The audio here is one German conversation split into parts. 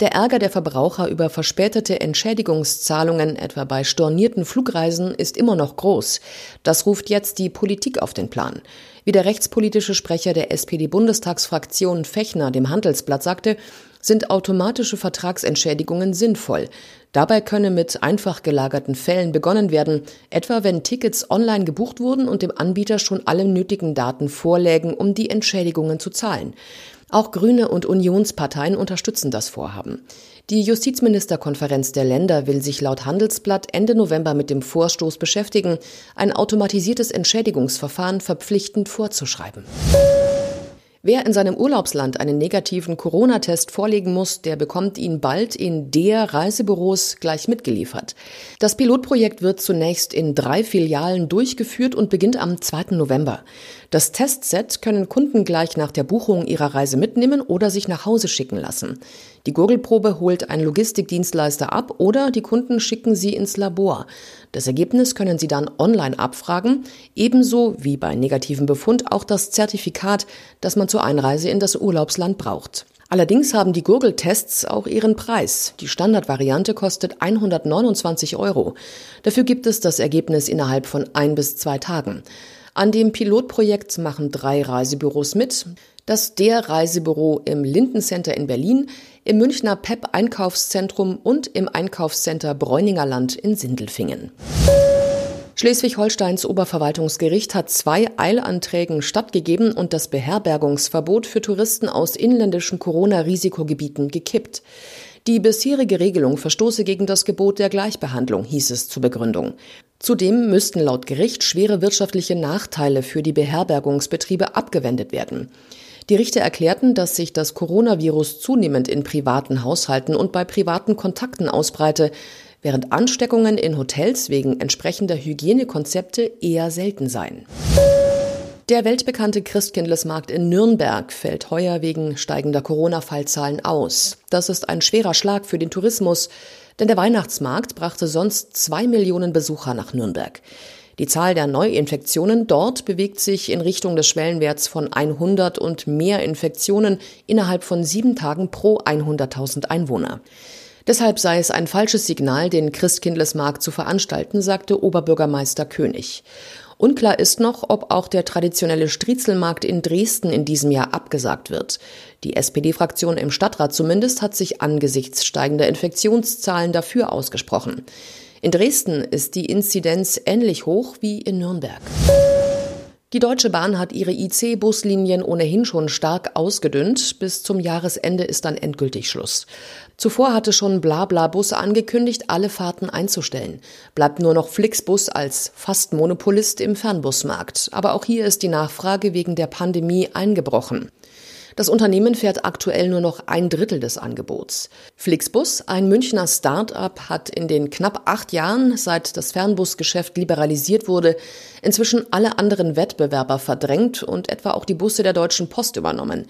Der Ärger der Verbraucher über verspätete Entschädigungszahlungen, etwa bei stornierten Flugreisen, ist immer noch groß. Das ruft jetzt die Politik auf den Plan. Wie der rechtspolitische Sprecher der SPD-Bundestagsfraktion Fechner dem Handelsblatt sagte, sind automatische Vertragsentschädigungen sinnvoll. Dabei könne mit einfach gelagerten Fällen begonnen werden, etwa wenn Tickets online gebucht wurden und dem Anbieter schon alle nötigen Daten vorlägen, um die Entschädigungen zu zahlen. Auch Grüne und Unionsparteien unterstützen das Vorhaben. Die Justizministerkonferenz der Länder will sich laut Handelsblatt Ende November mit dem Vorstoß beschäftigen, ein automatisiertes Entschädigungsverfahren verpflichtend vorzuschreiben. Wer in seinem Urlaubsland einen negativen Corona-Test vorlegen muss, der bekommt ihn bald in der Reisebüros gleich mitgeliefert. Das Pilotprojekt wird zunächst in drei Filialen durchgeführt und beginnt am 2. November. Das Testset können Kunden gleich nach der Buchung ihrer Reise mitnehmen oder sich nach Hause schicken lassen. Die Gurgelprobe holt ein Logistikdienstleister ab oder die Kunden schicken sie ins Labor. Das Ergebnis können sie dann online abfragen, ebenso wie bei negativen Befund auch das Zertifikat, das man zur Einreise in das Urlaubsland braucht. Allerdings haben die Gurgeltests auch ihren Preis. Die Standardvariante kostet 129 Euro. Dafür gibt es das Ergebnis innerhalb von ein bis zwei Tagen. An dem Pilotprojekt machen drei Reisebüros mit das der Reisebüro im Lindencenter in Berlin, im Münchner PEP Einkaufszentrum und im Einkaufscenter Bräuningerland in Sindelfingen. Schleswig-Holsteins Oberverwaltungsgericht hat zwei Eilanträgen stattgegeben und das Beherbergungsverbot für Touristen aus inländischen Corona-Risikogebieten gekippt. Die bisherige Regelung verstoße gegen das Gebot der Gleichbehandlung, hieß es zur Begründung. Zudem müssten laut Gericht schwere wirtschaftliche Nachteile für die Beherbergungsbetriebe abgewendet werden. Die Richter erklärten, dass sich das Coronavirus zunehmend in privaten Haushalten und bei privaten Kontakten ausbreite, während Ansteckungen in Hotels wegen entsprechender Hygienekonzepte eher selten seien. Der weltbekannte Christkindlesmarkt in Nürnberg fällt heuer wegen steigender Corona-Fallzahlen aus. Das ist ein schwerer Schlag für den Tourismus, denn der Weihnachtsmarkt brachte sonst zwei Millionen Besucher nach Nürnberg. Die Zahl der Neuinfektionen dort bewegt sich in Richtung des Schwellenwerts von 100 und mehr Infektionen innerhalb von sieben Tagen pro 100.000 Einwohner. Deshalb sei es ein falsches Signal, den Christkindlesmarkt zu veranstalten, sagte Oberbürgermeister König. Unklar ist noch, ob auch der traditionelle Striezelmarkt in Dresden in diesem Jahr abgesagt wird. Die SPD-Fraktion im Stadtrat zumindest hat sich angesichts steigender Infektionszahlen dafür ausgesprochen. In Dresden ist die Inzidenz ähnlich hoch wie in Nürnberg. Die Deutsche Bahn hat ihre IC-Buslinien ohnehin schon stark ausgedünnt. Bis zum Jahresende ist dann endgültig Schluss. Zuvor hatte schon Blabla-Bus angekündigt, alle Fahrten einzustellen. Bleibt nur noch Flixbus als fast Monopolist im Fernbusmarkt. Aber auch hier ist die Nachfrage wegen der Pandemie eingebrochen. Das Unternehmen fährt aktuell nur noch ein Drittel des Angebots. Flixbus, ein Münchner Start-up, hat in den knapp acht Jahren, seit das Fernbusgeschäft liberalisiert wurde, inzwischen alle anderen Wettbewerber verdrängt und etwa auch die Busse der Deutschen Post übernommen.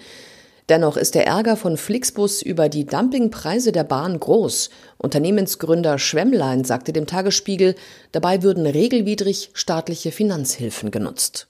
Dennoch ist der Ärger von Flixbus über die Dumpingpreise der Bahn groß. Unternehmensgründer Schwemmlein sagte dem Tagesspiegel, dabei würden regelwidrig staatliche Finanzhilfen genutzt.